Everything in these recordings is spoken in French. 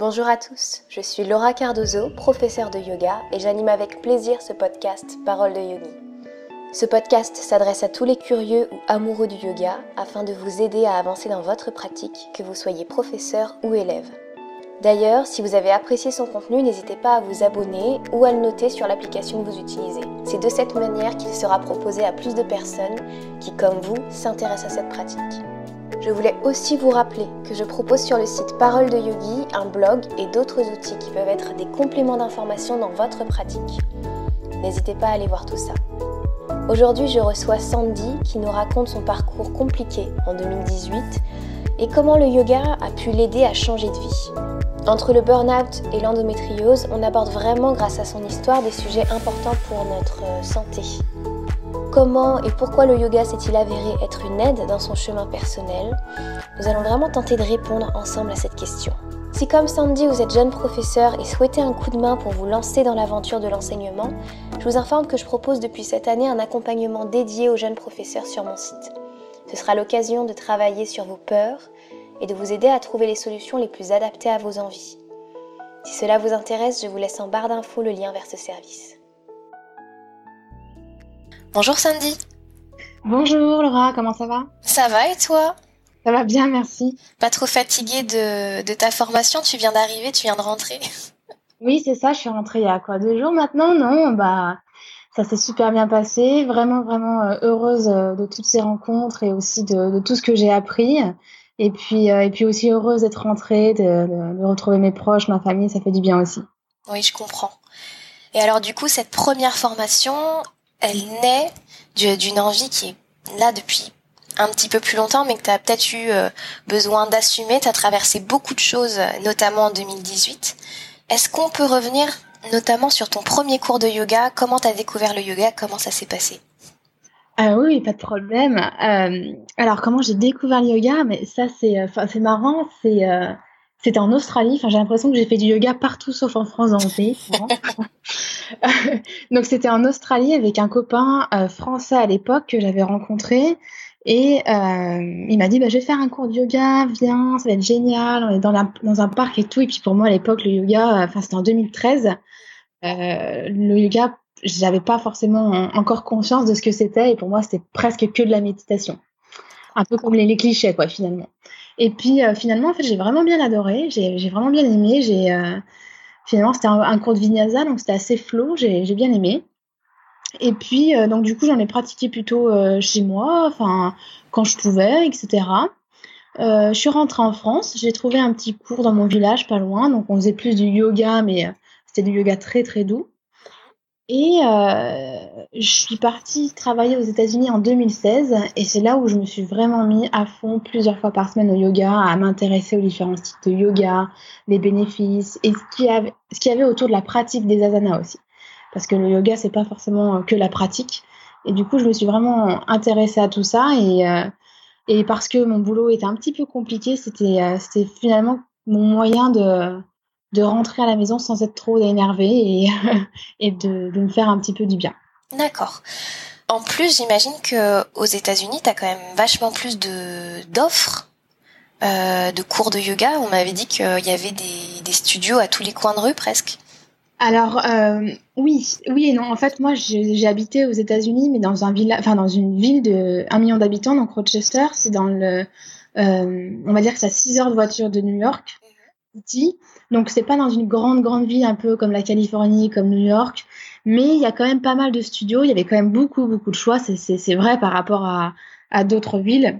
Bonjour à tous, je suis Laura Cardozo, professeure de yoga et j'anime avec plaisir ce podcast Parole de Yogi. Ce podcast s'adresse à tous les curieux ou amoureux du yoga afin de vous aider à avancer dans votre pratique, que vous soyez professeur ou élève. D'ailleurs, si vous avez apprécié son contenu, n'hésitez pas à vous abonner ou à le noter sur l'application que vous utilisez. C'est de cette manière qu'il sera proposé à plus de personnes qui, comme vous, s'intéressent à cette pratique. Je voulais aussi vous rappeler que je propose sur le site Parole de Yogi un blog et d'autres outils qui peuvent être des compléments d'information dans votre pratique. N'hésitez pas à aller voir tout ça. Aujourd'hui, je reçois Sandy qui nous raconte son parcours compliqué en 2018 et comment le yoga a pu l'aider à changer de vie. Entre le burn-out et l'endométriose, on aborde vraiment grâce à son histoire des sujets importants pour notre euh, santé. Comment et pourquoi le yoga s'est-il avéré être une aide dans son chemin personnel Nous allons vraiment tenter de répondre ensemble à cette question. Si comme Sandy vous êtes jeune professeur et souhaitez un coup de main pour vous lancer dans l'aventure de l'enseignement, je vous informe que je propose depuis cette année un accompagnement dédié aux jeunes professeurs sur mon site. Ce sera l'occasion de travailler sur vos peurs et de vous aider à trouver les solutions les plus adaptées à vos envies. Si cela vous intéresse, je vous laisse en barre d'infos le lien vers ce service. Bonjour Sandy. Bonjour Laura, comment ça va? Ça va et toi? Ça va bien, merci. Pas trop fatiguée de, de ta formation, tu viens d'arriver, tu viens de rentrer Oui, c'est ça, je suis rentrée il y a quoi Deux jours maintenant? Non, bah ça s'est super bien passé. Vraiment, vraiment euh, heureuse euh, de toutes ces rencontres et aussi de, de tout ce que j'ai appris. Et puis, euh, et puis aussi heureuse d'être rentrée, de, de, retrouver mes proches, ma famille, ça fait du bien aussi. Oui, je comprends. Et alors du coup, cette première formation, elle naît d'une envie qui est là depuis un petit peu plus longtemps, mais que tu as peut-être eu euh, besoin d'assumer. Tu as traversé beaucoup de choses, notamment en 2018. Est-ce qu'on peut revenir notamment sur ton premier cours de yoga? Comment tu as découvert le yoga? Comment ça s'est passé? Ah oui, pas de problème. Euh, alors, comment j'ai découvert le yoga? Mais ça, c'est, euh, c'est marrant. C'est, euh, c'était en Australie. Enfin, j'ai l'impression que j'ai fait du yoga partout sauf en France dans mon pays. Donc, c'était en Australie avec un copain français à l'époque que j'avais rencontré. Et il m'a dit, bah, je vais faire un cours de yoga, viens, ça va être génial. On est dans, dans un parc et tout. Et puis pour moi, à l'époque, le yoga, enfin, c'était en 2013. le yoga j'avais pas forcément encore conscience de ce que c'était et pour moi c'était presque que de la méditation un peu comme les, clichés quoi finalement et puis euh, finalement en fait j'ai vraiment bien adoré j'ai vraiment bien aimé j'ai euh, finalement c'était un, cours de vinyasa donc c'était assez flow j'ai bien aimé. Et puis euh, donc du coup j'en ai pratiqué plutôt chez moi enfin quand je pouvais etc je suis rentrée en France j'ai trouvé un petit cours dans mon village pas loin donc on faisait plus du yoga mais c'était du yoga très très doux et euh, je suis partie travailler aux États-Unis en 2016 et c'est là où je me suis vraiment mis à fond plusieurs fois par semaine au yoga, à m'intéresser aux différents types de yoga, les bénéfices et ce qu'il y avait, ce qu'il avait autour de la pratique des asanas aussi. Parce que le yoga, c'est pas forcément que la pratique. Et du coup, je me suis vraiment intéressée à tout ça et, euh, et parce que mon boulot était un petit peu compliqué, c'était, euh, c'était finalement mon moyen de, de rentrer à la maison sans être trop énervée et, et de, de, me faire un petit peu du bien. D'accord. En plus, j'imagine que aux États-Unis, tu as quand même vachement plus de d'offres euh, de cours de yoga. On m'avait dit qu'il y avait des, des, studios à tous les coins de rue presque. Alors euh, oui, oui et non. En fait, moi, j'ai habité aux États-Unis, mais dans un village, enfin dans une ville de 1 million d'habitants, donc Rochester. C'est dans le, euh, on va dire que c'est à 6 heures de voiture de New York. City. Donc c'est pas dans une grande grande ville un peu comme la Californie, comme New York, mais il y a quand même pas mal de studios. Il y avait quand même beaucoup beaucoup de choix. C'est vrai par rapport à, à d'autres villes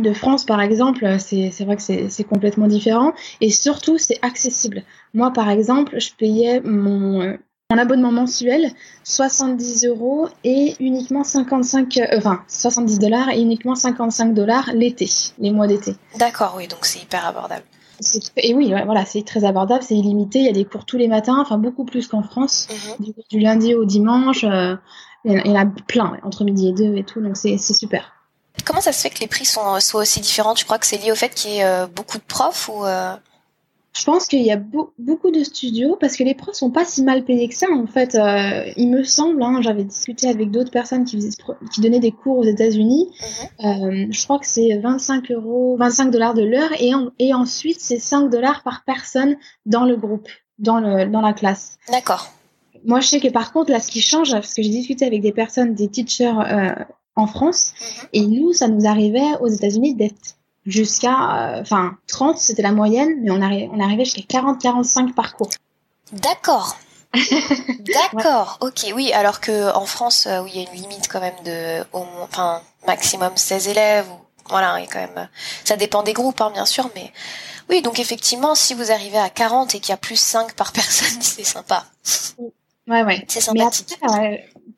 de France par exemple. C'est vrai que c'est complètement différent et surtout c'est accessible. Moi par exemple, je payais mon mon abonnement mensuel 70 euros et uniquement 55 euh, enfin 70 dollars et uniquement 55 dollars l'été les mois d'été d'accord oui donc c'est hyper abordable et oui, voilà, c'est très abordable, c'est illimité. Il y a des cours tous les matins, enfin beaucoup plus qu'en France, mhm. du, lundi au dimanche. Euh, il y en a plein entre midi et deux et tout, donc c'est super. Comment ça se fait que les prix sont, soient aussi différents? Tu crois que c'est lié au fait qu'il y ait euh, beaucoup de profs ou euh? Je pense qu'il y a beaucoup de studios parce que les profs sont pas si mal payés que ça en fait. Euh, il me semble, hein, j'avais discuté avec d'autres personnes qui, qui donnaient des cours aux États-Unis. Mhm. Euh, je crois que c'est 25 euros, 25 dollars de l'heure et, et ensuite c'est 5 dollars par personne dans le groupe, dans, le, dans la classe. D'accord. Moi, je sais que par contre, là, ce qui change, parce que j'ai discuté avec des personnes, des teachers euh, en France, mhm. et nous, ça nous arrivait aux États-Unis d'être jusqu'à, euh, enfin, 30, c'était la moyenne, mais on, arrivait, on arrivait jusqu'à 40-45 parcours. D'accord. D'accord, ok, oui, alors que en France, euh, où il y a une limite quand même de, au, enfin, maximum 16 élèves, ou, voilà, et quand même, ça dépend des groupes, hein, bien sûr, mais oui, donc effectivement, si vous arrivez à 40 et qu'il y a plus 5 par personne, c'est sympa. Ouais, ouais. C'est sympathique.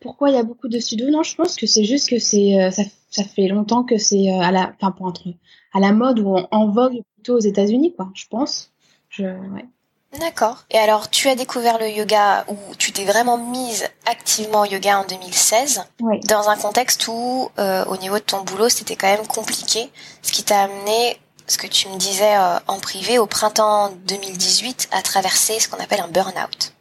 pourquoi il y a beaucoup de studios? Non, je pense que c'est juste que c'est, euh, ça, ça, fait longtemps que c'est à la, enfin, pour entre à la mode ou en, vogue plutôt aux États-Unis, quoi, je pense. Je, ouais. D'accord. Et alors, tu as découvert le yoga ou tu t'es vraiment mise activement au yoga en 2016, oui. dans un contexte où, euh, au niveau de ton boulot, c'était quand même compliqué, ce qui t'a amené, ce que tu me disais euh, en privé, au printemps 2018, à traverser ce qu'on appelle un burn-out.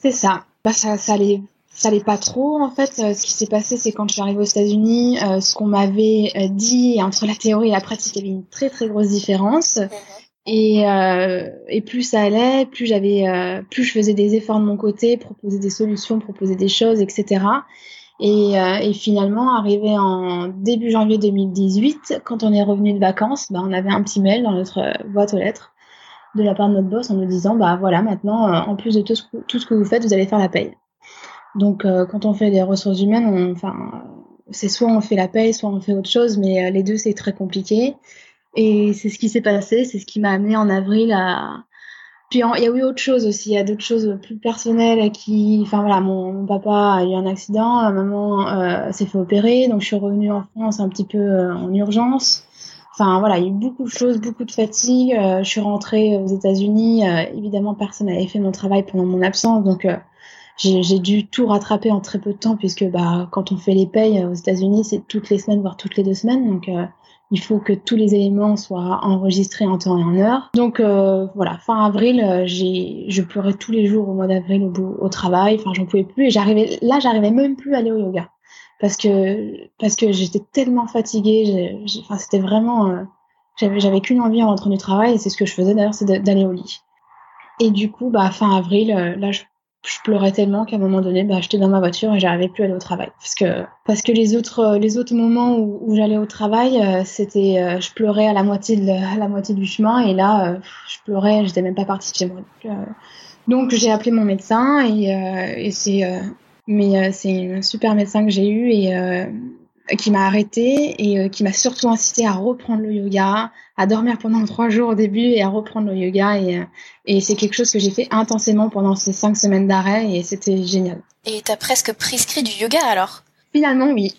C'est ça. Bah, ça, ça allait ça allait pas trop en fait. Euh, ce qui s'est passé, c'est quand je suis arrivée aux États-Unis, euh, ce qu'on m'avait euh, dit entre la théorie et la pratique, il y avait une très très grosse différence. Mhm. Et, et plus ça allait, plus j'avais, plus je faisais des efforts de mon côté, proposer des solutions, proposer des choses, etc. Et, et finalement, arrivé en début janvier 2018, quand on est revenu de vacances, bah, on avait un petit mail dans notre boîte aux lettres de la part de notre boss en nous disant, bah voilà, maintenant, en plus de tout ce, tout ce que vous faites, vous allez faire la paye. Donc, euh, quand on fait des ressources humaines, enfin, c'est soit on fait la paye, soit on fait autre chose, mais euh, les deux, c'est très compliqué. Et c'est ce qui s'est passé, c'est ce qui m'a amené en avril à. Puis il y a eu autre chose aussi, il y a d'autres choses plus personnelles qui. Enfin voilà, mon, papa a eu un accident, ma maman euh, s'est fait opérer, donc je suis revenue en France un petit peu en urgence. Enfin voilà, il y a eu beaucoup de choses, beaucoup de fatigue. je suis rentrée aux États-Unis, évidemment personne n'avait fait mon travail pendant mon absence, donc j'ai dû tout rattraper en très peu de temps puisque bah, quand on fait les payes aux États-Unis, c'est toutes les semaines, voire toutes les deux semaines. Donc, euh, il faut que tous les éléments soient enregistrés en temps et en heure. Donc, euh, voilà, fin avril, euh, j'ai, je pleurais tous les jours au mois d'avril au, au travail. Enfin, j'en pouvais plus. Et j'arrivais, là, j'arrivais même plus à aller au yoga parce que, parce que j'étais tellement fatiguée. Enfin, c'était vraiment, j'avais, j'avais qu'une envie en rentrant du travail et c'est ce que je faisais d'ailleurs, c'est d'aller au lit. Et du coup, bah, fin avril, là, je je pleurais tellement qu'à un moment donné, bah, j'étais dans ma voiture et j'arrivais plus à aller au travail. Parce que, parce que les autres, euh, les autres moments où, j'allais au travail, euh, c'était, euh, je pleurais à la moitié de, à la moitié du chemin et là, je pleurais, j'étais même pas partie chez moi. Donc, j'ai appelé mon médecin et, et c'est, mais c'est un super médecin que j'ai eu et qui m'a arrêté et euh, qui m'a surtout incité à reprendre le yoga, à dormir pendant trois jours au début et à reprendre le yoga. Et, euh, et c'est quelque chose que j'ai fait intensément pendant ces cinq semaines d'arrêt et c'était génial. Et t'as presque prescrit du yoga alors? Finalement, oui.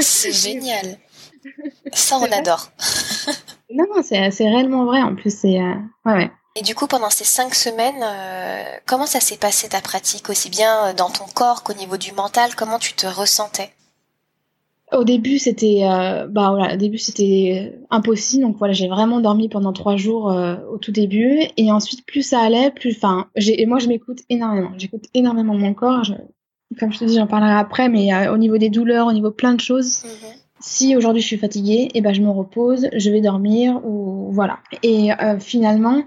C'est génial. Ça, on adore. non, non, c'est réellement vrai. En plus, c'est euh, ouais, ouais. Et du coup, pendant ces cinq semaines, comment ça s'est passé ta pratique, aussi bien dans ton corps qu'au niveau du mental? Comment tu te ressentais? Au début, c'était euh, bah voilà, au début c'était impossible. Donc voilà, j'ai vraiment dormi pendant trois jours euh, au tout début, et ensuite plus ça allait, plus enfin, et moi je m'écoute énormément. J'écoute énormément mon corps. comme je te dis, j'en parlerai après, mais euh, au niveau des douleurs, au niveau plein de choses. Mhm. Si aujourd'hui je suis fatiguée, et eh ben je me repose, je vais dormir ou voilà. Et finalement,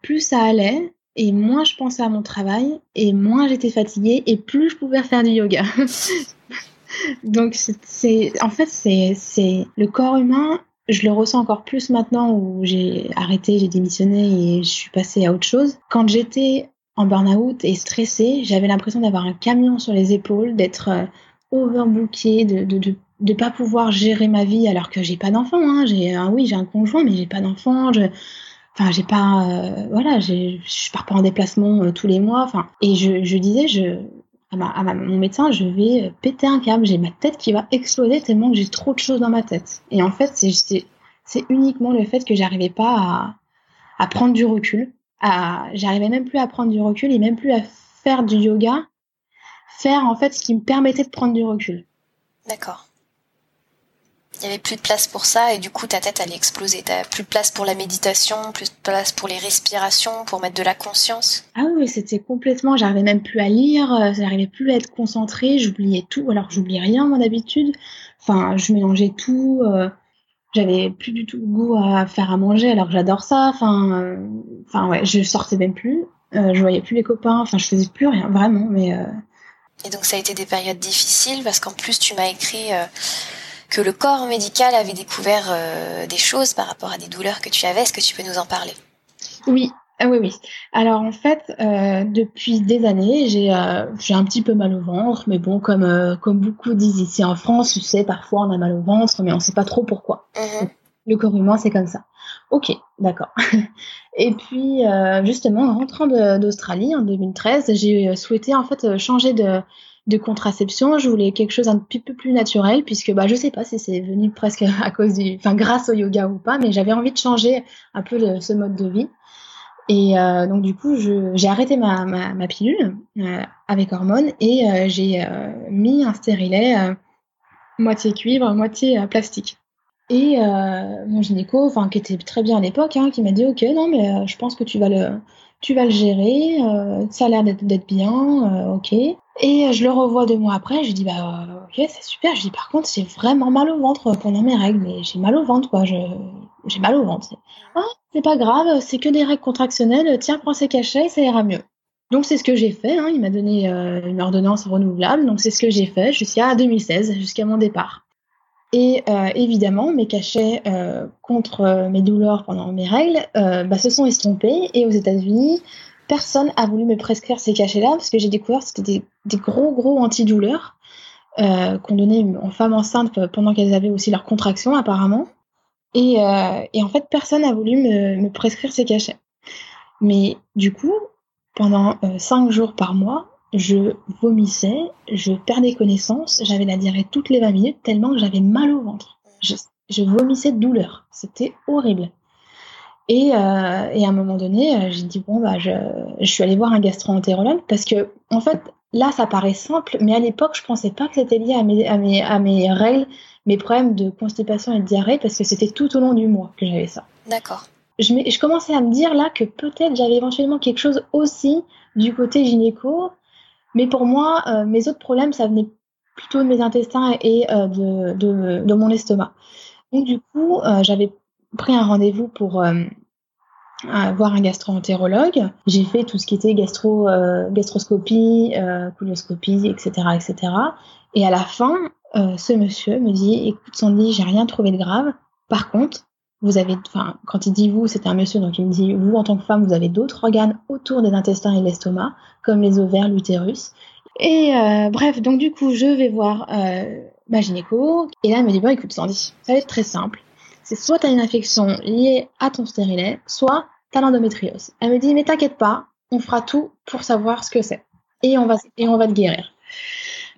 plus ça allait, et moins je pensais à mon travail, et moins j'étais fatiguée, et plus je pouvais faire du yoga. Donc, c'est, en fait, c'est, le corps humain. Je le ressens encore plus maintenant où j'ai arrêté, j'ai démissionné et je suis passée à autre chose. Quand j'étais en burn-out et stressée, j'avais l'impression d'avoir un camion sur les épaules, d'être euh, overbookée, de, de, pas pouvoir gérer ma vie alors que j'ai pas d'enfant. Hein. J'ai, oui, j'ai un conjoint, mais j'ai pas d'enfant. Je, enfin, j'ai pas, euh, voilà, je pars pas en déplacement euh, tous les mois. Enfin, et je, je disais, je, à, mon médecin, je vais euh, péter un câble, j'ai ma tête qui va exploser tellement que j'ai trop de choses dans ma tête. Et en fait, c'est uniquement le fait que j'arrivais pas à, à, prendre du recul. J'arrivais même plus à prendre du recul et même plus à faire du yoga, faire en fait ce qui me permettait de prendre du recul. D'accord. Il n'y avait plus de place pour ça et du coup ta tête allait exploser. T'as plus de place pour la méditation, plus de place pour les respirations, pour mettre de la conscience. Ah oui, c'était complètement. J'arrivais même plus à lire, euh, j'arrivais plus à être concentrée, j'oubliais tout. Alors j'oublie rien moi d'habitude. Enfin, je mélangeais tout. Euh, j'avais plus du tout le goût à faire à manger alors que j'adore ça. Enfin, euh, enfin ouais, je sortais même plus. je voyais plus les copains. Enfin, je faisais plus rien vraiment. Mais et donc ça a été des périodes difficiles parce qu'en plus tu m'as écrit que le corps médical avait découvert euh, des choses par rapport à des douleurs que tu avais. Est-ce que tu peux nous en parler? Oui, ah oui, oui. Alors en fait, euh, depuis des années, euh, j'ai un petit peu mal au ventre, mais bon, comme, comme beaucoup disent ici en France, tu sais, parfois on a mal au ventre, mais on ne sait pas trop pourquoi. Mhm. Le corps humain, c'est comme ça. Ok, d'accord. Et puis, justement, en rentrant d'Australie en 2013, j'ai souhaité en fait changer de, de contraception, je voulais quelque chose un petit peu plus naturel, puisque bah, je sais pas si c'est venu presque à cause du, enfin grâce au yoga ou pas, mais j'avais envie de changer un peu ce mode de vie. Et euh, donc du coup, j'ai arrêté ma, ma, pilule euh, avec hormones et euh, j'ai mis un stérilet moitié cuivre, moitié plastique. Et mon gynéco, enfin qui était très bien à l'époque, hein, qui m'a dit ok non mais je pense que tu vas le tu vas le gérer, ça a l'air d'être bien, ok. Et je le revois deux mois après, je dis bah ok c'est super, je dis par contre j'ai vraiment mal au ventre pendant mes règles, mais j'ai mal au ventre quoi, j'ai mal au ventre. Ah c'est pas grave, c'est que des règles contractionnelles, tiens prends ces cachets, ça ira mieux. Donc c'est ce que j'ai fait, hein. il m'a donné euh, une ordonnance renouvelable, donc c'est ce que j'ai fait jusqu'à 2016, jusqu'à mon départ. Et euh, évidemment, mes cachets euh, contre mes douleurs pendant mes règles bah, se sont estompés. Et aux États-Unis, personne a voulu me prescrire ces cachets-là parce que j'ai découvert que c'était des, gros, gros antidouleurs euh, qu'on donnait aux femmes enceintes pendant qu'elles avaient aussi leurs contractions, apparemment. Et, euh, en fait, personne n'a voulu me, prescrire ces cachets. Mais du coup, pendant euh, cinq jours par mois, je vomissais, je perdais connaissance, j'avais la diarrhée toutes les 20 minutes tellement que j'avais mal au ventre. Je, je vomissais de douleur. C'était horrible. Et, euh, et, à un moment donné, euh, j'ai dit bon bah je, je suis allée voir un gastro-entérologue parce que en fait là ça paraît simple, mais à l'époque je pensais pas que c'était lié à mes, à mes, à mes règles, mes problèmes de constipation et de diarrhée parce que c'était tout au long du mois que j'avais ça. D'accord. Je, je commençais à me dire là que peut-être j'avais éventuellement quelque chose aussi du côté gynéco, mais pour moi euh, mes autres problèmes ça venait plutôt de mes intestins et euh, de, de, mon estomac. Donc du coup j'avais pris un rendez-vous pour euh, voir un gastro-entérologue. J'ai fait tout ce qui était gastro, euh, gastroscopie, euh, colonoscopie, etc., etc. Et à la fin, ce monsieur me dit "Écoute, Sandy, j'ai rien trouvé de grave. Par contre, vous avez, quand il dit vous, c'est un monsieur, donc il me dit vous en tant que femme, vous avez d'autres organes autour des intestins et de l'estomac, comme les ovaires, l'utérus. Et bref, donc du coup, je vais voir ma gynéco, et là, elle me dit bon, écoute, Sandy, ça va être très simple c'est soit tu as une infection liée à ton stérilet, soit tu as l'endométriose. Elle me dit, mais t'inquiète pas, on fera tout pour savoir ce que c'est. Et on va, et on va te guérir.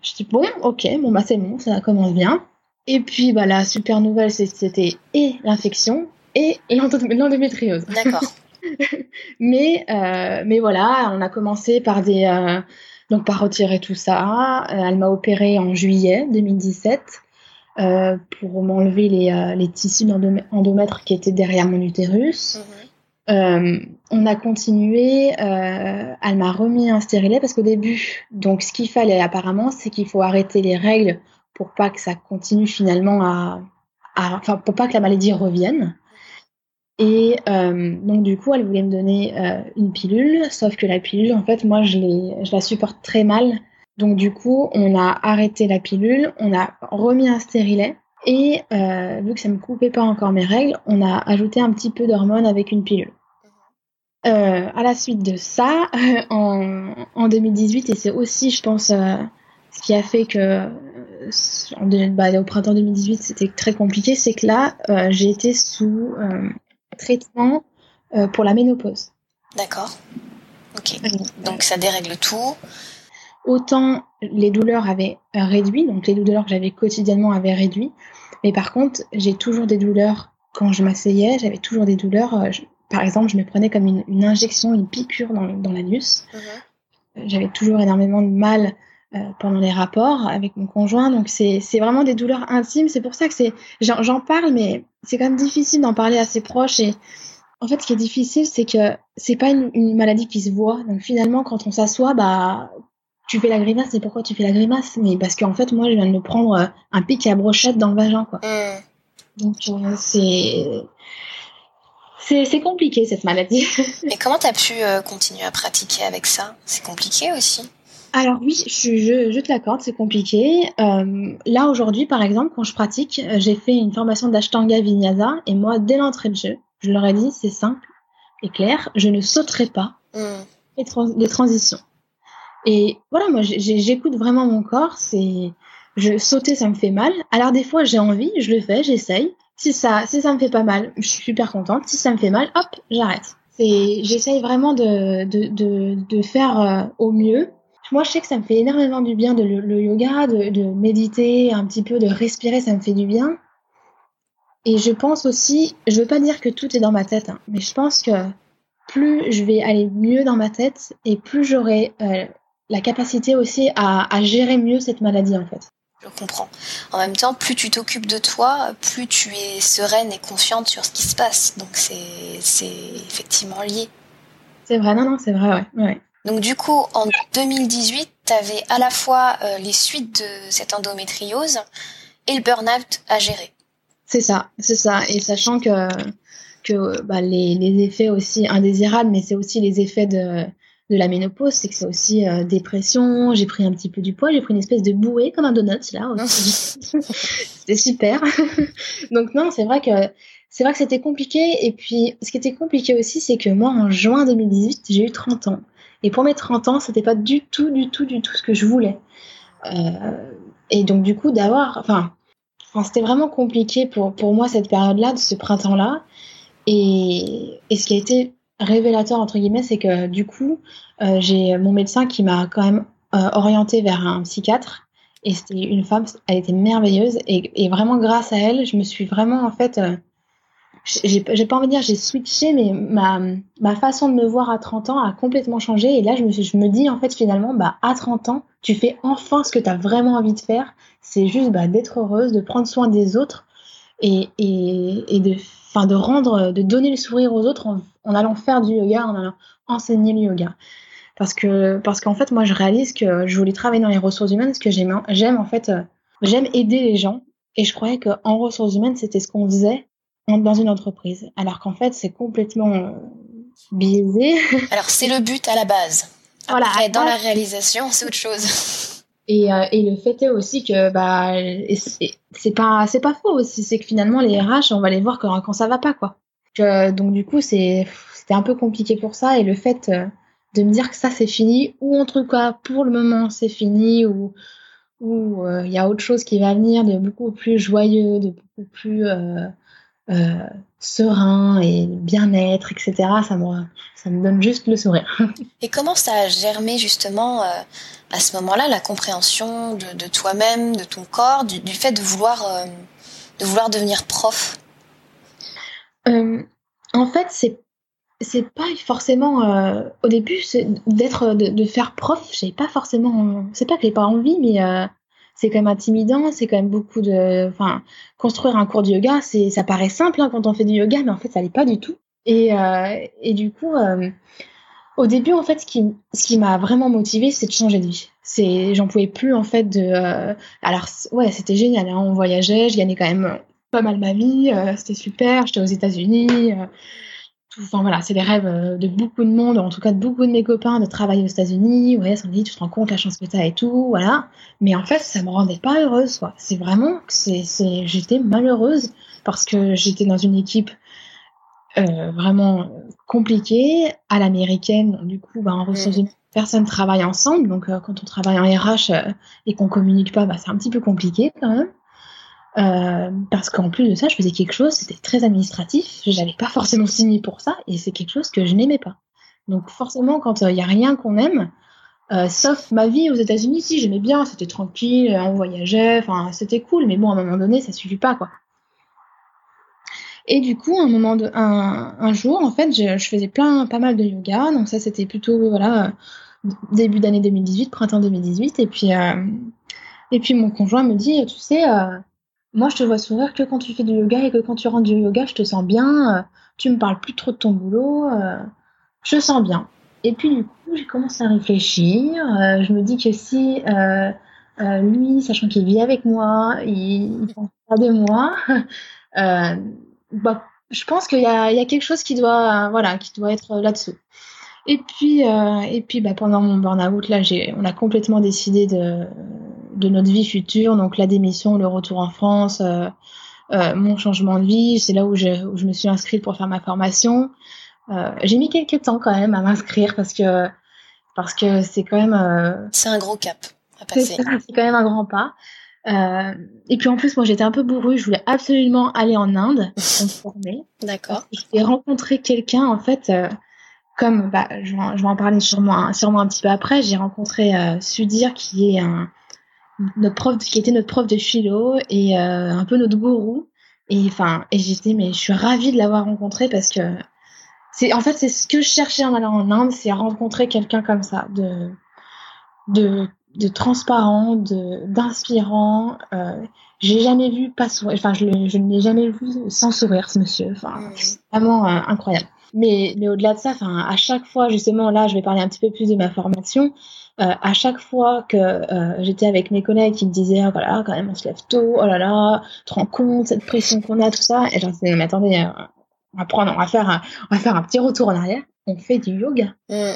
Je dis, bon, ok, bon, bah c'est bon, ça commence bien. Et puis, bah, la super nouvelle, c'était et l'infection et l'endométriose. D'accord. mais, euh, mais voilà, on a commencé par des, euh, donc par retirer tout ça. Euh, elle m'a opéré en juillet 2017. Euh, pour m'enlever les, les, tissus d'endomètre qui étaient derrière mon utérus. Mhm. On a continué, elle m'a remis un stérilet parce qu'au début, donc ce qu'il fallait apparemment, c'est qu'il faut arrêter les règles pour pas que ça continue finalement à, enfin pour pas que la maladie revienne. Et donc du coup, elle voulait me donner une pilule, sauf que la pilule, en fait, moi, je, je la supporte très mal donc du coup, on a arrêté la pilule, on a remis un stérilet et euh, vu que ça ne me coupait pas encore mes règles, on a ajouté un petit peu d'hormones avec une pilule. Euh, à la suite de ça, en, en 2018, et c'est aussi, je pense, euh, ce qui a fait que bah, au printemps 2018, c'était très compliqué, c'est que là, j'ai été sous traitement pour la ménopause. D'accord. Ok. Donc ça dérègle tout autant les douleurs avaient réduit, donc les douleurs que j'avais quotidiennement avaient réduit, mais par contre, j'ai toujours des douleurs quand je m'asseyais, j'avais toujours des douleurs. Euh, par exemple, je me prenais comme une, injection, une piqûre dans, l'anus. Mhm. J'avais toujours énormément de mal pendant les rapports avec mon conjoint. Donc c'est vraiment des douleurs intimes. C'est pour ça que c'est j'en parle, mais c'est quand même difficile d'en parler à ses proches. Et en fait, ce qui est difficile, c'est que c'est pas une, une, maladie qui se voit. Donc finalement, quand on s'assoit, bah tu fais la grimace, mais pourquoi tu fais la grimace? Mais parce qu'en fait, moi, je viens de me prendre euh, un pic à brochette dans le vagin, quoi. Mm. Donc, euh, c'est. C'est compliqué cette maladie. Et comment tu as pu euh, continuer à pratiquer avec ça? C'est compliqué aussi alors oui, je, je, te l'accorde, c'est compliqué. là aujourd'hui, par exemple, quand je pratique, j'ai fait une formation d'Ashtanga Vinyasa et moi, dès l'entrée de jeu, je leur ai dit, c'est simple et clair, je ne sauterai pas mm. les, les, transitions. Et voilà, moi, j'écoute vraiment mon corps. C'est, je sauter, ça me fait mal. Alors des fois, j'ai envie, je le fais, j'essaye. Si ça, si ça me fait pas mal, je suis super contente. Si ça me fait mal, hop, j'arrête. C'est, j'essaye vraiment de, de, de, de faire euh, au mieux. Moi, je sais que ça me fait énormément du bien de le, yoga, de, de, méditer un petit peu, de respirer, ça me fait du bien. Et je pense aussi, je veux pas dire que tout est dans ma tête, hein, mais je pense que plus je vais aller mieux dans ma tête et plus j'aurai euh, la capacité aussi à, gérer mieux cette maladie en fait. Je comprends. En même temps, plus tu t'occupes de toi, plus tu es sereine et confiante sur ce qui se passe. Donc c'est effectivement lié. C'est vrai, non, non, c'est vrai, ouais. ouais. Donc du coup, en 2018, tu avais à la fois euh, les suites de cette endométriose et le burn-out à gérer. C'est ça, c'est ça. Et sachant que, que bah, les, les effets aussi indésirables, mais c'est aussi les effets de, de la ménopause, c'est que c'est aussi euh, dépression, j'ai pris un petit peu du poids, j'ai pris une espèce de bouée comme un donut là. c'était super. Donc non, c'est vrai que c'est vrai que c'était compliqué et puis ce qui était compliqué aussi c'est que moi en juin 2018, j'ai eu 30 ans et pour mes 30 ans, c'était pas du tout du tout du tout ce que je voulais. Euh, et donc du coup d'avoir enfin, c'était vraiment compliqué pour pour moi cette période-là de ce printemps-là et, et ce qui a été révélateur entre guillemets, c'est que du coup, euh, j'ai mon médecin qui m'a quand même euh, orienté vers un psychiatre. Et c'était une femme, elle était merveilleuse. Et, vraiment, grâce à elle, je me suis vraiment, en fait, euh, j'ai pas envie de dire j'ai switché, mais ma, ma façon de me voir à 30 ans a complètement changé. Et là, je me, je me dis, en fait, finalement, bah, à 30 ans, tu fais enfin ce que tu as vraiment envie de faire. C'est juste bah, d'être heureuse, de prendre soin des autres et, et, et de enfin de rendre, de donner le sourire aux autres en, allant faire du yoga, en allant enseigner le yoga. Parce que parce qu'en fait, moi, je réalise que je voulais travailler dans les ressources humaines parce que j'aime, j'aime en fait, euh, j'aime aider les gens. Et je croyais qu'en ressources humaines, c'était ce qu'on faisait dans une entreprise. Alors qu'en fait, c'est complètement euh, biaisé. Alors, c'est le but à la base. Après, voilà, dans la réalisation, c'est autre chose. Et, euh, et, le fait est aussi que bah c'est pas c'est pas faux aussi, c'est que finalement les RH on va les voir quand, quand ça va pas quoi. donc du coup c'est c'était un peu compliqué pour ça et le fait euh, de me dire que ça c'est fini ou en tout cas pour le moment c'est fini ou ou euh, il y a autre chose qui va venir de beaucoup plus joyeux, de beaucoup plus euh, serein et bien-être, etc. Ça me, ça me donne juste le sourire. Et comment ça a germé justement euh, à ce moment-là la compréhension de, toi-même, de ton corps, du, fait de vouloir, euh, de vouloir devenir prof? En fait, c'est c'est pas forcément au début d'être de, de, faire prof j'ai pas forcément c'est pas que j'ai pas envie mais c'est quand même intimidant, c'est quand même beaucoup de. Enfin, construire un cours de yoga, c'est, ça paraît simple hein, quand on fait du yoga, mais en fait, ça l'est pas du tout. Et, euh, et du coup, euh, au début, en fait, ce qui, ce qui m'a vraiment motivée, c'est de changer de vie. C'est, j'en pouvais plus, en fait, de. Euh, alors, ouais, c'était génial. Hein, on voyageait, je gagnais quand même pas mal ma vie, c'était super. J'étais aux États-Unis enfin voilà, c'est les rêves euh, de beaucoup de monde, en tout cas de beaucoup de mes copains, de travailler aux États-Unis. Ouais, ça me dit, tu te rends compte la chance que t'as et tout, voilà. Mais en fait, ça me rendait pas heureuse, quoi. C'est vraiment, c'est, c'est, j'étais malheureuse parce que j'étais dans une équipe euh, vraiment compliquée, à l'américaine. Du coup, bah, en ressources mmh. personne travaille ensemble. Donc, euh, quand on travaille en RH et qu'on communique pas, bah, c'est un petit peu compliqué quand même. Euh, parce qu'en plus de ça, je faisais quelque chose, c'était très administratif, je n'avais pas forcément signé pour ça, et c'est quelque chose que je n'aimais pas. Donc forcément, quand il euh, n'y a rien qu'on aime, euh, sauf ma vie aux États-Unis, si j'aimais bien, c'était tranquille, on voyageait, enfin c'était cool, mais bon, à un moment donné, ça suffit pas, quoi. Et du coup, un moment un jour, en fait, je, je, faisais plein, pas mal de yoga, donc ça c'était plutôt voilà début d'année 2018, printemps 2018. Et puis, et puis mon conjoint me dit, tu sais, moi je te vois sourire que quand tu fais du yoga et que quand tu rentres du yoga, je te sens bien. tu me parles plus trop de ton boulot. je sens bien. Et puis du coup, j'ai commencé à réfléchir. je me dis que si lui, sachant qu'il vit avec moi, il, il pense pas de moi. bah, je pense qu'il y, a, quelque chose qui doit, voilà, qui doit être là-dessous. Et puis, euh, et puis bah, pendant mon burn-out, là, on a complètement décidé de, de notre vie future, donc la démission, le retour en France, euh, euh, mon changement de vie. C'est là où je, où je me suis inscrite pour faire ma formation. Euh, j'ai mis quelques temps quand même à m'inscrire parce que parce que c'est quand même. Euh, c'est un gros cap à passer. C'est quand même un grand pas. Euh, et puis en plus, moi j'étais un peu bourrue, je voulais absolument aller en Inde pour me former. D'accord. J'ai rencontré quelqu'un en fait, euh, comme bah, je, vais, je vais en parler sûrement, sûrement un petit peu après. J'ai rencontré euh, Sudir qui est un notre prof, qui était notre prof de philo et euh, un peu notre gourou. Et enfin, et j'étais mais je suis ravie de l'avoir rencontré parce que c'est en fait c'est ce que je cherchais en allant en Inde, c'est rencontrer quelqu'un comme ça de de de transparent, de d'inspirant. Euh, j'ai jamais vu pas sourire. Enfin, je, je ne l'ai jamais vu sans sourire, ce monsieur. Enfin, mmh. vraiment euh, incroyable. Mais, mais au-delà de ça, enfin, à chaque fois, justement, là, je vais parler un petit peu plus de ma formation. Euh, à chaque fois que euh, j'étais avec mes collègues qui me disaient oh, voilà quand même on se lève tôt oh là là tu te rends compte cette pression qu'on a tout ça et j'en disais mais attendez euh, on va prendre on va faire un, on va faire un petit retour en arrière on fait du yoga mmh.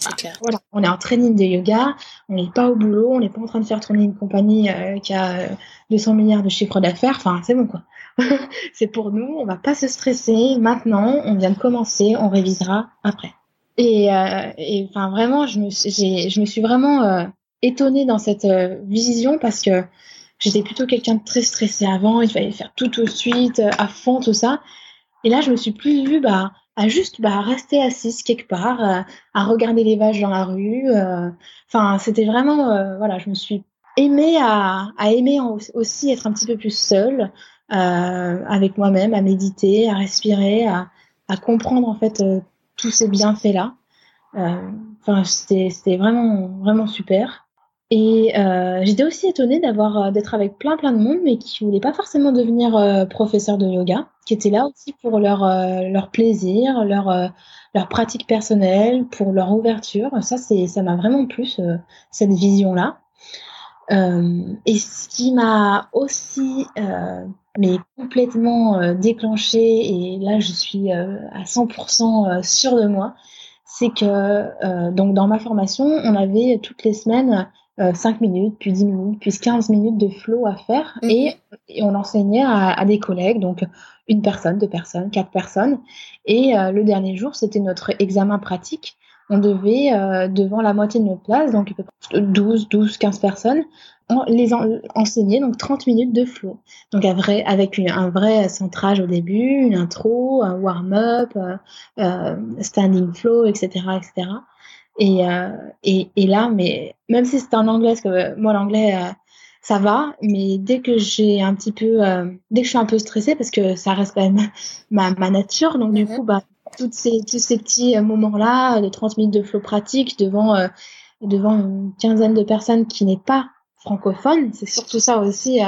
C'est clair. Voilà, on est en training de yoga, on n'est pas au boulot, on n'est pas en train de faire tourner une compagnie euh, qui a 200 euh, milliards de chiffre d'affaires. Enfin, c'est bon quoi. c'est pour nous, on va pas se stresser. Maintenant, on vient de commencer, on révisera après. Et, euh, enfin vraiment, je me, je me suis vraiment euh, étonnée dans cette vision parce que j'étais plutôt quelqu'un de très stressé avant. Il fallait faire tout de suite, à fond, tout ça. Et là, je me suis plus vue, bah à juste bah, rester assise quelque part, euh, à regarder les vaches dans la rue. Euh. Enfin, c'était vraiment, euh, voilà, je me suis aimée à, à aimer aussi être un petit peu plus seule avec moi-même, à méditer, à respirer, à, comprendre en fait tous ces bienfaits là. Enfin, c'était vraiment vraiment super. Et euh, j'étais aussi étonnée d'avoir euh, d'être avec plein plein de monde, mais qui voulait pas forcément devenir euh, professeur de yoga, qui étaient là aussi pour leur euh, leur plaisir, leur leur pratique personnelle, pour leur ouverture. Ça c'est ça m'a vraiment plu cette vision là. et ce qui m'a aussi mais complètement déclenché et là je suis à 100% sûre de moi, c'est que donc dans ma formation on avait toutes les semaines 5 euh, minutes, puis 10 minutes, puis 15 minutes de flow à faire. Mhm. Et, on enseignait à, des collègues, donc une personne, deux personnes, quatre personnes. Et euh, le dernier jour, c'était notre examen pratique. On devait, euh, devant la moitié de notre classe, donc 12, 12, 15 personnes, les enseigner, donc 30 minutes de flow. Donc un vrai, avec un vrai centrage au début, une intro, un warm-up, standing flow, etc., etc. Et, euh, et, et, là, mais même si c'est en anglais, parce que moi l'anglais euh, ça va, mais dès que j'ai un petit peu, euh, dès que je suis un peu stressée, parce que ça reste quand même ma, ma nature, donc du mhm. coup, bah, toutes ces, tous ces petits moments-là, de 30 minutes de flow pratique devant, devant une quinzaine de personnes qui n'est pas francophone, c'est surtout ça aussi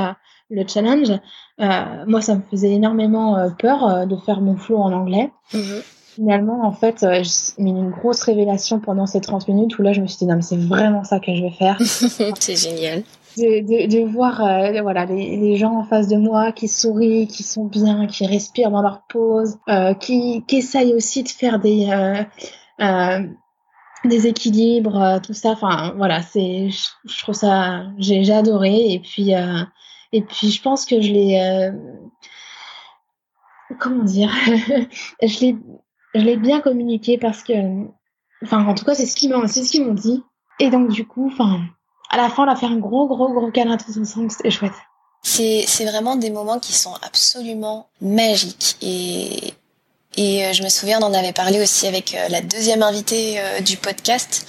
le challenge. moi, ça me faisait énormément peur de faire mon flow en anglais. Mhm finalement, en fait, euh, j'ai mis une grosse révélation pendant ces 30 minutes où là, je me suis dit, non, mais c'est vraiment ça que je vais faire. c'est génial. De, voir euh, voilà les, les, gens en face de moi qui sourient, qui sont bien, qui respirent dans leur pose, euh, qui, qui essayent aussi de faire des euh, euh des équilibres, tout ça. Enfin voilà, je, trouve ça j'ai adoré et puis et puis je pense que je l'ai comment dire je l'ai je l'ai bien communiqué parce que, enfin, en tout cas, c'est ce qu'ils m'ont, c'est ce qu'ils m'ont dit. Et donc, du coup, enfin, à la fin, on a fait un gros, gros, gros câlin tous ensemble. C'était chouette. C'est, vraiment des moments qui sont absolument magiques. Et, et euh, je me souviens, on en avait parlé aussi avec euh, la deuxième invitée euh, du podcast,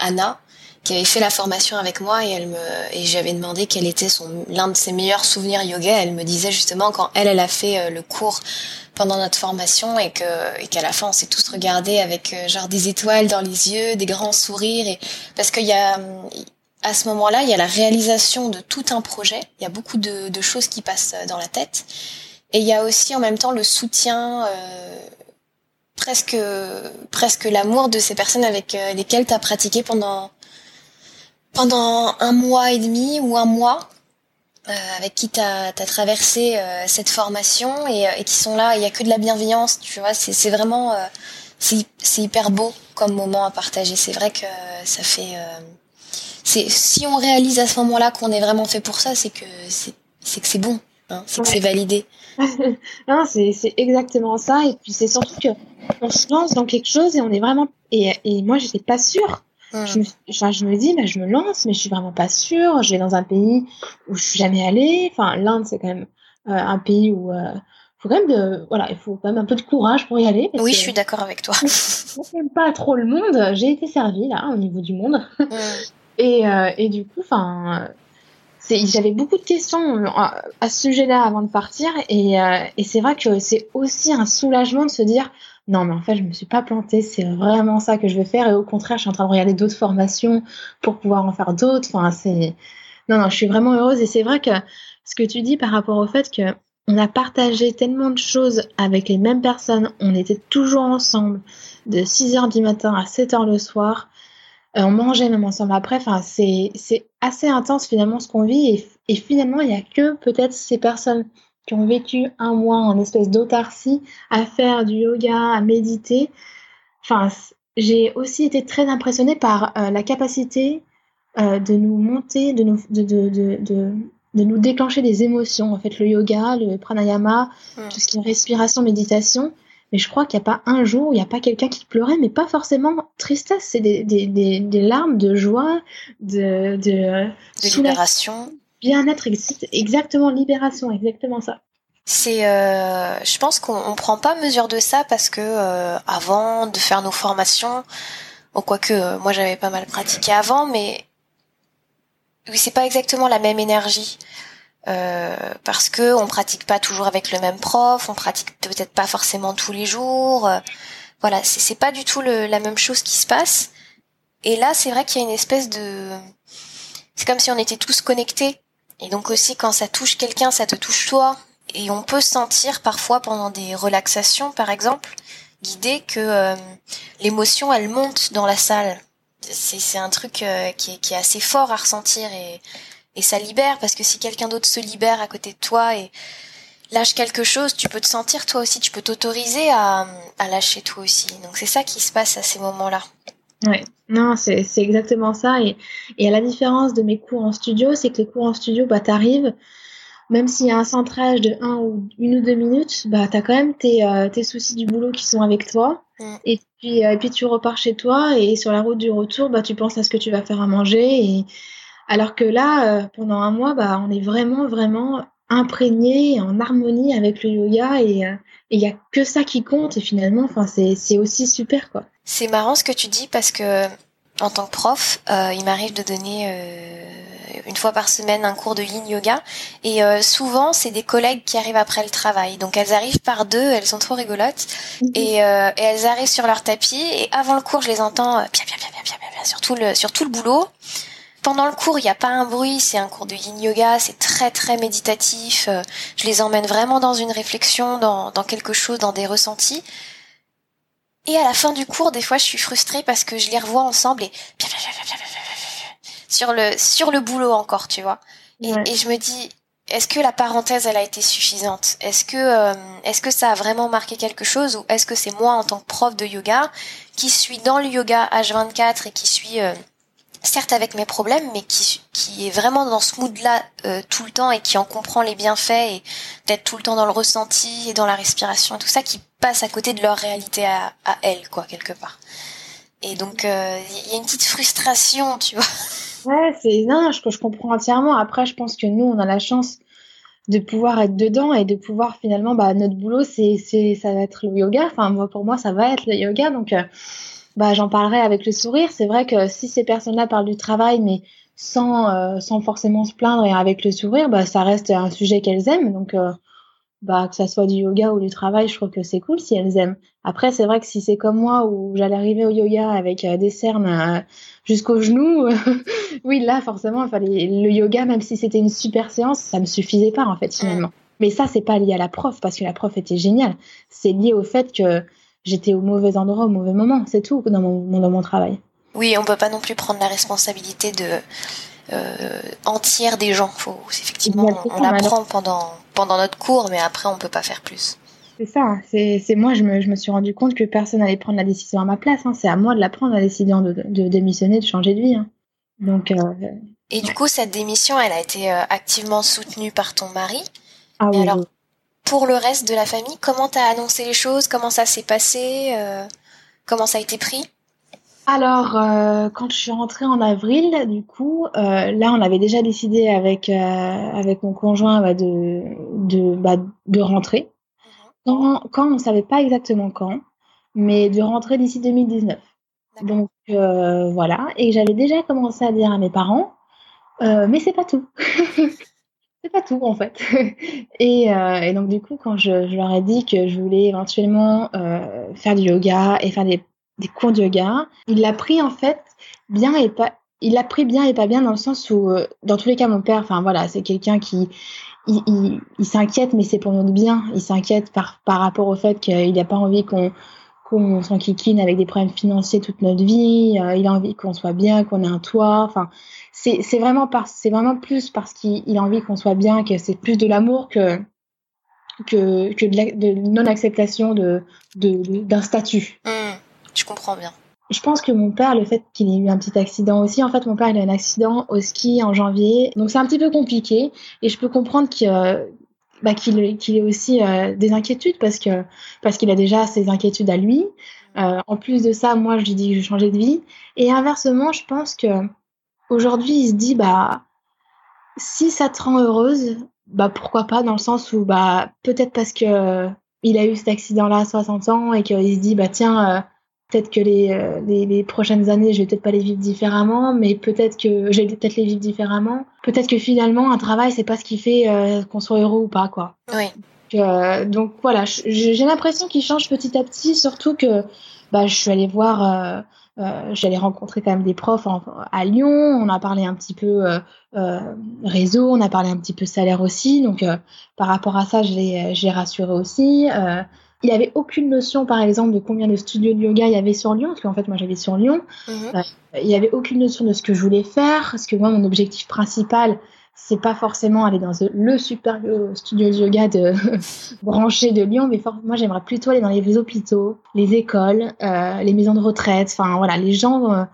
Anna. qui avait fait la formation avec moi et elle me et j'avais demandé quel était son l'un de ses meilleurs souvenirs yoga. Elle me disait justement quand elle elle a fait le cours pendant notre formation et que et qu'à la fin on s'est tous regardés avec genre des étoiles dans les yeux, des grands sourires et parce qu'il y a à ce moment-là, il y a la réalisation de tout un projet. Il y a beaucoup de, de choses qui passent dans la tête. Et il y a aussi en même temps le soutien euh, presque presque l'amour de ces personnes avec euh, lesquelles tu as pratiqué pendant pendant un mois et demi ou un mois euh, avec qui tu as, traversé euh, cette formation et, et, qui sont là il y a que de la bienveillance tu vois c'est vraiment c'est hyper beau comme moment à partager c'est vrai que ça fait c'est si on réalise à ce moment-là qu'on est vraiment fait pour ça c'est que c'est que c'est bon hein, c'est que c'est validé non, c'est exactement ça. Et puis c'est surtout que on se lance dans quelque chose et on est vraiment. Et, et moi, j'étais pas sûre. Je, me, je me dis, bah, je me lance, mais je suis vraiment pas sûre. Je vais dans un pays où je suis jamais allée. Enfin, l'Inde, c'est quand même euh, un pays où euh, faut quand même de, voilà, il faut quand même un peu de courage pour y aller. oui, je suis d'accord avec toi. n'aime pas trop le monde. J'ai été servie là au niveau du monde. Et, euh, et du coup, enfin, j'avais beaucoup de questions euh, à, ce sujet-là avant de partir. Et, euh, et c'est vrai que c'est aussi un soulagement de se dire non mais en fait je me suis pas plantée c'est vraiment ça que je vais faire. Et au contraire je suis en train de regarder d'autres formations pour pouvoir en faire d'autres. Enfin c'est non non je suis vraiment heureuse. Et c'est vrai que ce que tu dis par rapport au fait que on a partagé tellement de choses avec les mêmes personnes on était toujours ensemble de 6 heures du matin à 7 heures le soir on mangeait même ensemble après. Enfin, c'est assez intense finalement ce qu'on vit. Et, finalement, il n'y a que peut-être ces personnes qui ont vécu un mois en espèce d'autarcie à faire du yoga, à méditer. Enfin, j'ai aussi été très impressionnée par euh, la capacité euh, de nous monter, de nous, de, de, de, de, nous déclencher des émotions. En fait, le yoga, le pranayama, mmh. tout ce qui est respiration, méditation, mais je crois qu'il n'y a pas un jour où il n'y a pas quelqu'un qui pleurait, mais pas forcément tristesse, c'est des, des, des, des, larmes de joie, de, de, de libération. Bien-être, exactement, libération, exactement ça. C'est, euh, je pense qu'on prend pas mesure de ça parce que euh, avant de faire nos formations, bon, quoique euh, moi j'avais pas mal pratiqué avant, mais oui, c'est pas exactement la même énergie. Euh, parce que on pratique pas toujours avec le même prof, on pratique peut-être pas forcément tous les jours. Euh, voilà, c'est pas du tout le, la même chose qui se passe. Et là, c'est vrai qu'il y a une espèce de, c'est comme si on était tous connectés. Et donc aussi, quand ça touche quelqu'un, ça te touche toi. Et on peut sentir parfois pendant des relaxations, par exemple, guidées, que euh, l'émotion, elle monte dans la salle. C'est un truc qui, est, qui est assez fort à ressentir et et ça libère parce que si quelqu'un d'autre se libère à côté de toi et lâche quelque chose, tu peux te sentir toi aussi, tu peux t'autoriser à, à lâcher toi aussi. Donc c'est ça qui se passe à ces moments-là. Ouais, non, c'est exactement ça. Et, et à la différence de mes cours en studio, c'est que les cours en studio, bah, t'arrives, même s'il y a un centrage de 1 ou une ou deux minutes, bah, t'as quand même tes, euh, tes soucis du boulot qui sont avec toi. Mm. Et puis, euh, et puis tu repars chez toi et sur la route du retour, bah, tu penses à ce que tu vas faire à manger et, alors que là, euh, pendant un mois, bah, on est vraiment, vraiment imprégné, en harmonie avec le yoga et euh, il n'y a que ça qui compte et finalement, enfin, c'est aussi super quoi. C'est marrant ce que tu dis parce que en tant que prof, euh, il m'arrive de donner une fois par semaine un cours de yin yoga et souvent c'est des collègues qui arrivent après le travail. Donc elles arrivent par deux, elles sont trop rigolotes mhm. et, elles arrivent sur leur tapis et avant le cours je les entends bien bien bien bien bien bien sur tout le sur tout le boulot pendant le cours, il n'y a pas un bruit, c'est un cours de yin yoga, c'est très très méditatif. Euh, je les emmène vraiment dans une réflexion, dans, dans quelque chose, dans des ressentis. Et à la fin du cours, des fois, je suis frustrée parce que je les revois ensemble et sur le sur le boulot encore, tu vois. Et, et je me dis, est-ce que la parenthèse elle a été suffisante? Est-ce que euh, est-ce que ça a vraiment marqué quelque chose ou est-ce que c'est moi en tant que prof de yoga qui suis dans le yoga H24 et qui suis euh, certes avec mes problèmes, mais qui, qui est vraiment dans ce mood-là euh, tout le temps et qui en comprend les bienfaits et d'être tout le temps dans le ressenti et dans la respiration et tout ça, qui passe à côté de leur réalité à, à quoi, quelque part. Et donc, euh, il y a une petite frustration, tu vois. Ouais, c'est non, je, je comprends entièrement. Après, je pense que nous, on a la chance de pouvoir être dedans et de pouvoir finalement, bah, notre boulot, c'est, c'est, ça va être le yoga. Enfin, moi, pour moi, ça va être le yoga. Donc, euh, bah, j'en parlerai avec le sourire. C'est vrai que si ces personnes-là parlent du travail, mais sans, euh, sans forcément se plaindre et avec le sourire, bah, ça reste un sujet qu'elles aiment. Donc, euh, bah, que ça soit du yoga ou du travail, je trouve que c'est cool si elles aiment. Après, c'est vrai que si c'est comme moi où j'allais arriver au yoga avec euh, des cernes euh, jusqu'aux genoux, oui, là, forcément, il fallait le yoga, même si c'était une super séance, ça me suffisait pas, en fait, finalement. Mais ça, c'est pas lié à la prof, parce que la prof était géniale. C'est lié au fait que j'étais au mauvais endroit au mauvais moment. C'est tout dans mon, dans mon travail. Oui, on peut pas non plus prendre la responsabilité de euh, entière des gens. Faut, effectivement, on, apprend pendant, pendant notre cours, mais après, on peut pas faire plus. C'est ça. C'est moi, je me, je me, suis rendu compte que personne n'allait prendre la décision à ma place. Hein. C'est à moi de la prendre, la décision de, de, démissionner, de changer de vie. Hein. Donc. Euh, Et du coup, cette démission, elle a été euh, activement soutenue par ton mari. Ah oui. Alors, pour le reste de la famille, comment t'as annoncé les choses Comment ça s'est passé Comment ça a été pris? Alors, euh, quand je suis rentrée en avril, du coup, euh, là, on avait déjà décidé avec, euh, avec mon conjoint bah, de, de, bah, de rentrer. Quand, quand on ne savait pas exactement quand, mais de rentrer d'ici 2019. Donc, voilà. Et j'avais déjà commencé à dire à mes parents, mais c'est pas tout. c'est pas tout, en fait. et, et, donc, du coup, quand je, je, leur ai dit que je voulais éventuellement faire du yoga et faire des des cours de yoga. Il l'a pris en fait bien et pas. Il l'a pris bien et pas bien dans le sens où, euh, dans tous les cas, mon père, enfin voilà, c'est quelqu'un qui, il, il, s'inquiète, mais c'est pour notre bien. Il s'inquiète par, par rapport au fait qu'il n'a pas envie qu'on qu'on s'enquiquine avec des problèmes financiers toute notre vie. Euh, il a envie qu'on soit bien, qu'on ait un toit. Enfin, c'est vraiment par, vraiment plus parce qu'il a envie qu'on soit bien, que c'est plus de l'amour que que, que de, non acceptation de d'un statut. Mmh. Je comprends bien. Je pense que mon père, le fait qu'il ait eu un petit accident aussi, en fait, mon père, il a eu un accident au ski en janvier. Donc, c'est un petit peu compliqué. Et je peux comprendre qu'il euh, bah, ait aussi euh, des inquiétudes parce que parce qu'il a déjà ses inquiétudes à lui. Euh, en plus de ça, moi, je lui dis que je vais changer de vie. Et inversement, je pense que aujourd'hui, il se dit, bah, si ça te rend heureuse, bah, pourquoi pas, dans le sens où, bah, peut-être parce que il a eu cet accident-là à 60 ans et qu'il se dit, bah, tiens, peut-être que euh, les, les, prochaines années, je vais peut-être pas les vivre différemment, mais peut-être que je vais peut-être les vivre différemment. Peut-être que finalement, un travail, c'est pas ce qui fait euh, qu'on soit heureux ou pas, quoi. Oui. Euh, donc voilà, j'ai l'impression qu'il change petit à petit, surtout que bah, je suis allée voir, j'allais rencontrer quand même des profs à Lyon, on a parlé un petit peu réseau, on a parlé un petit peu salaire aussi, donc par rapport à ça, j'ai rassuré aussi. Il avait aucune notion, par exemple, de combien de studios de yoga il y avait sur Lyon, parce qu'en fait, moi, j'avais sur Lyon. Mhm. Euh, il avait aucune notion de ce que je voulais faire, parce que moi, mon objectif principal, c'est pas forcément aller dans le super studio de yoga de branché de Lyon, mais moi, j'aimerais plutôt aller dans les hôpitaux, les écoles, euh, les maisons de retraite, enfin, voilà, les gens... Euh,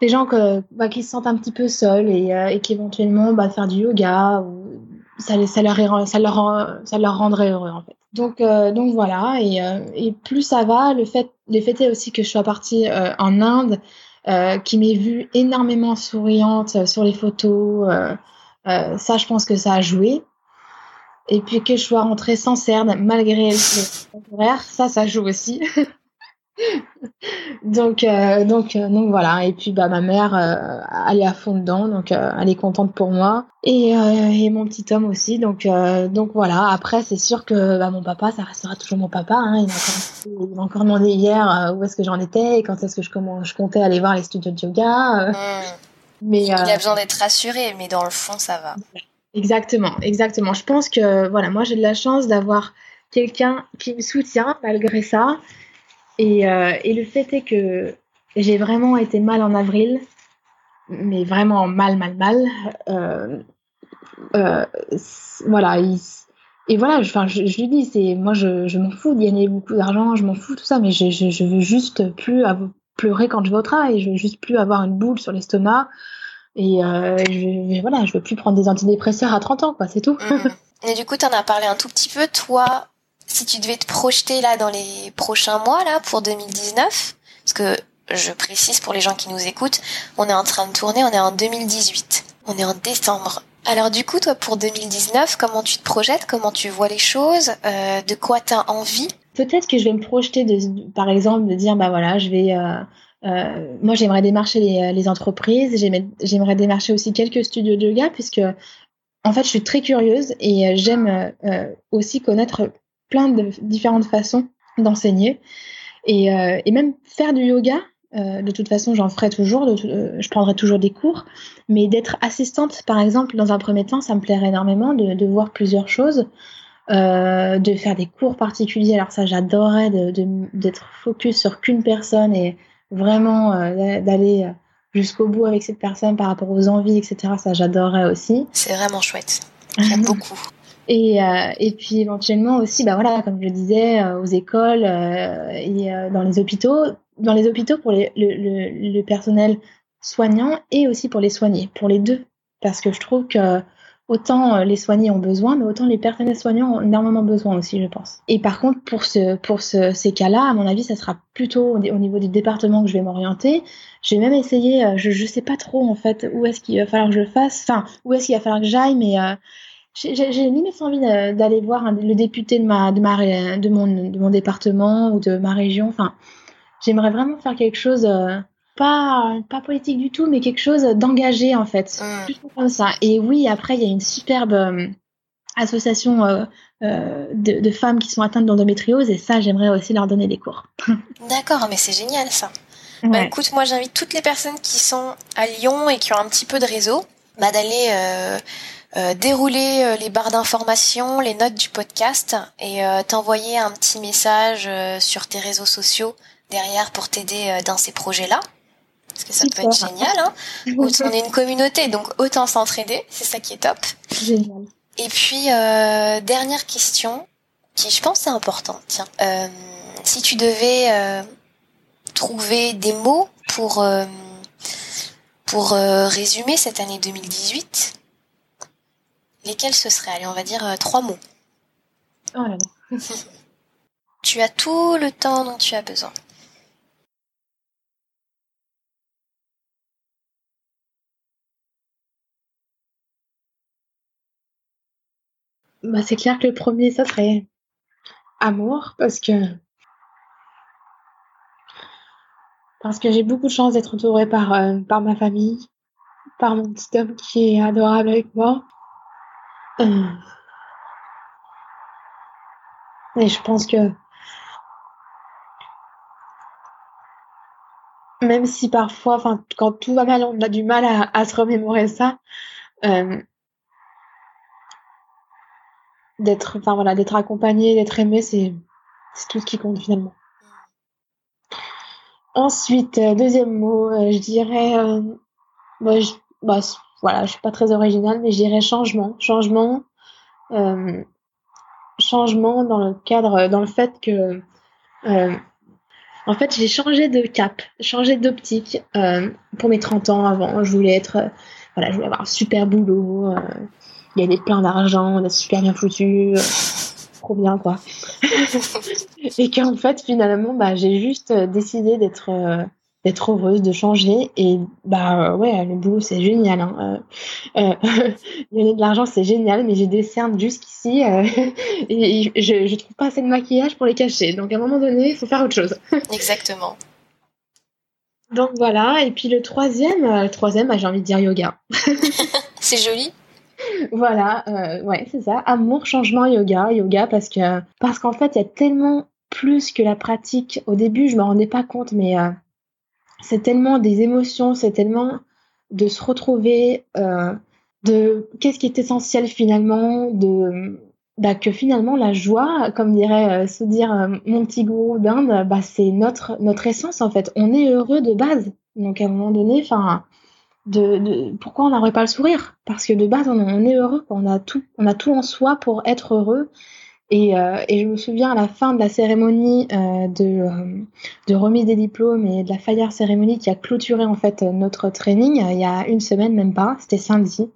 les gens bah, qui se sentent un petit peu seuls et, euh, qui éventuellement bah, faire du yoga ou ça, ça, leur, ça, leur, ça leur rendrait heureux en fait. Donc, euh, donc voilà, et, euh, plus ça va, le fait, le fait est aussi que je sois partie euh, en Inde, qui m'ait vue énormément souriante sur les photos. Ça, je pense que ça a joué. Et puis que je sois rentrée sans cerne, malgré horaire, ça, ça joue aussi. donc, euh, donc, euh, donc voilà. Et puis bah ma mère, euh, elle est à fond dedans, donc elle est contente pour moi. Et, et mon petit homme aussi. Donc, donc voilà. Après, c'est sûr que bah, mon papa, ça restera toujours mon papa. Hein. Il m'a encore, demandé hier où est-ce que j'en étais et quand est-ce que je, je comptais aller voir les studios de yoga. Mais il a besoin d'être rassuré, mais dans le fond, ça va. Exactement, exactement. Je pense que voilà, moi j'ai de la chance d'avoir quelqu'un qui me soutient malgré ça et, euh, et, le fait est que j'ai vraiment été mal en avril, mais vraiment mal, mal, mal. Euh, euh, voilà. et voilà, je, je, lui dis, c'est moi, je, je m'en fous d'y gagner beaucoup d'argent, je m'en fous tout ça, mais je, je, je veux juste plus pleurer quand je vais au travail. Je veux juste plus avoir une boule sur l'estomac. Et euh, je, voilà, je veux plus prendre des antidépresseurs à 30 ans, quoi, c'est tout. Mmh. Et du coup, tu en as parlé un tout petit peu. Toi, si tu devais te projeter là dans les prochains mois là pour 2019, parce que je précise pour les gens qui nous écoutent, on est en train de tourner, on est en 2018, on est en décembre. Alors du coup, toi pour 2019, comment tu te projettes, comment tu vois les choses, euh, de quoi t'as envie? Peut-être que je vais me projeter, de, par exemple, de dire, bah voilà, je vais... Euh, moi, j'aimerais démarcher les, les entreprises, j'aimerais démarcher aussi quelques studios de yoga, puisque en fait, je suis très curieuse et j'aime aussi connaître plein de différentes façons d'enseigner. Et, et, même faire du yoga, euh, de toute façon, j'en ferai toujours, euh, je prendrai toujours des cours, mais d'être assistante, par exemple, dans un premier temps, ça me plairait énormément de, voir plusieurs choses, euh, de faire des cours particuliers. Alors ça, j'adorerais d'être focus sur qu'une personne et vraiment d'aller jusqu'au bout avec cette personne par rapport aux envies, etc. Ça, j'adorerais aussi. C'est vraiment chouette. J'aime beaucoup. Et, et puis éventuellement aussi, bah voilà, comme je disais, aux écoles et dans les hôpitaux, dans les hôpitaux pour les, le, le, le, personnel soignant et aussi pour les soignés, pour les deux. Parce que je trouve que autant euh, les soignés ont besoin, mais autant les personnels soignants ont énormément besoin aussi, je pense. Et par contre, pour, ce, pour ce, ces cas-là, à mon avis, ça sera plutôt au, niveau du département que je vais m'orienter. J'ai même essayé, euh, je ne sais pas trop en fait où est-ce qu'il va falloir que je fasse, enfin, où est-ce qu'il va falloir que j'aille, mais euh, j'ai limite envie d'aller voir le député de, ma, de, ma, de, mon, de mon département ou de ma région, enfin J'aimerais vraiment faire quelque chose, euh, pas, pas politique du tout, mais quelque chose d'engagé en fait. Mm. comme ça. Et oui, après, il y a une superbe euh, association euh, de, de, femmes qui sont atteintes d'endométriose et ça, j'aimerais aussi leur donner des cours. D'accord, mais c'est génial ça. Bah, écoute, moi j'invite toutes les personnes qui sont à Lyon et qui ont un petit peu de réseau bah, d'aller euh, dérouler les barres d'information, les notes du podcast et t'envoyer un petit message sur tes réseaux sociaux derrière pour t'aider euh, dans ces projets-là. Parce que ça peut être génial. Hein. on est une communauté, donc autant s'entraider. C'est ça qui est top. Génial. Et puis, euh, dernière question, qui je pense est importante. Tiens, euh, si tu devais euh, trouver des mots pour, pour résumer cette année 2018, lesquels ce seraient? Allez, on va dire trois mots. Oh là là. tu as tout le temps dont tu as besoin. Bah, c'est clair que le premier, ça serait amour, parce que parce que j'ai beaucoup de chance d'être entourée par, euh, par ma famille, par mon petit homme qui est adorable avec moi. Euh, et je pense que même si parfois, quand tout va mal, on a du mal à, à se remémorer ça, euh, d'être enfin voilà d'être accompagné d'être aimé c'est tout ce qui compte finalement. Ensuite euh, deuxième mot euh, je dirais euh, je, bah, voilà suis pas très originale mais je dirais changement. Changement changement dans le cadre dans le fait que en fait j'ai changé de cap changé d'optique pour mes 30 ans avant. Je voulais être voilà je voulais avoir un super boulot gagner plein d'argent, d'être super bien foutu, euh, trop bien quoi. et qu'en fait finalement bah j'ai juste euh, décidé d'être euh, d'être heureuse, de changer et bah ouais le boulot c'est génial. Hein. gagner de l'argent c'est génial, mais j'ai des cernes jusqu'ici et je, je trouve pas assez de maquillage pour les cacher. Donc à un moment donné il faut faire autre chose. Exactement. Donc voilà, et puis le troisième, le troisième, bah, j'ai envie de dire yoga. c'est joli voilà, euh, ouais, c'est ça. Amour, changement, yoga, yoga, parce que parce qu'en fait, il y a tellement plus que la pratique. Au début, je me rendais pas compte, mais euh, c'est tellement des émotions, c'est tellement de se retrouver, euh, de qu'est-ce qui est essentiel finalement, de bah, que finalement la joie, comme dirait se dire mon petit gourou d'Inde, bah, c'est notre notre essence en fait. On est heureux de base. Donc à un moment donné, enfin de, pourquoi on n'aurait pas le sourire? Parce que de base, on, est heureux, on a tout, on a tout en soi pour être heureux. Et, euh, et je me souviens à la fin de la cérémonie euh, de, euh, de remise des diplômes et de la Fire cérémonie qui a clôturé en fait notre training il y a une semaine même pas, c'était samedi.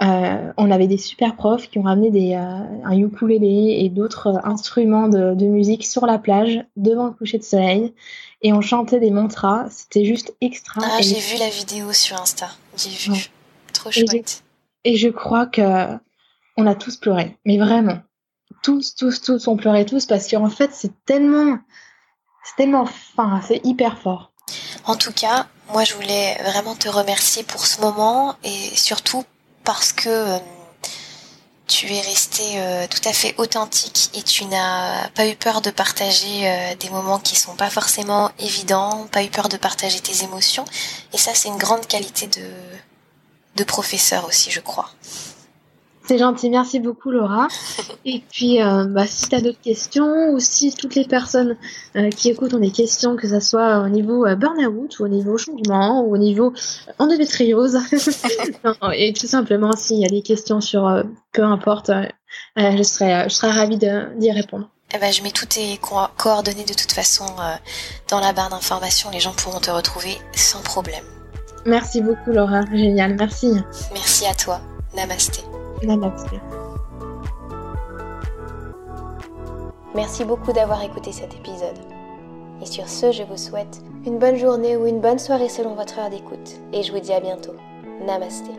On avait des super profs qui ont ramené des, un ukulélé et d'autres instruments de, de, musique sur la plage devant le coucher de soleil et on chantait des mantras. C'était juste extra. Ah, j'ai vu la vidéo sur Insta. J'ai vu. Trop chouette. Et je, crois que on a tous pleuré, mais vraiment tous, tous, tous, on pleurait tous parce qu'en fait, c'est tellement, c'est tellement fin, c'est hyper fort. En tout cas, moi, je voulais vraiment te remercier pour ce moment et surtout parce que euh, tu es resté euh, tout à fait authentique et tu n'as pas eu peur de partager euh, des moments qui sont pas forcément évidents, pas eu peur de partager tes émotions. Et ça, c'est une grande qualité de professeur aussi, je crois. C'est gentil, merci beaucoup Laura. Et puis, euh, bah, si tu as d'autres questions ou si toutes les personnes euh, qui écoutent ont des questions, que ce soit au niveau euh, burn-out ou au niveau changement ou au niveau endométriose, et tout simplement s'il y a des questions sur peu importe, je, serai, je serai ravie d'y répondre. Eh ben, je mets toutes tes coordonnées de toute façon dans la barre d'information. Les gens pourront te retrouver sans problème. Merci beaucoup Laura, génial, merci. Merci à toi. Namasté. Merci beaucoup d'avoir écouté cet épisode. Et sur ce, je vous souhaite une bonne journée ou une bonne soirée selon votre heure d'écoute. Et je vous dis à bientôt. Namasté.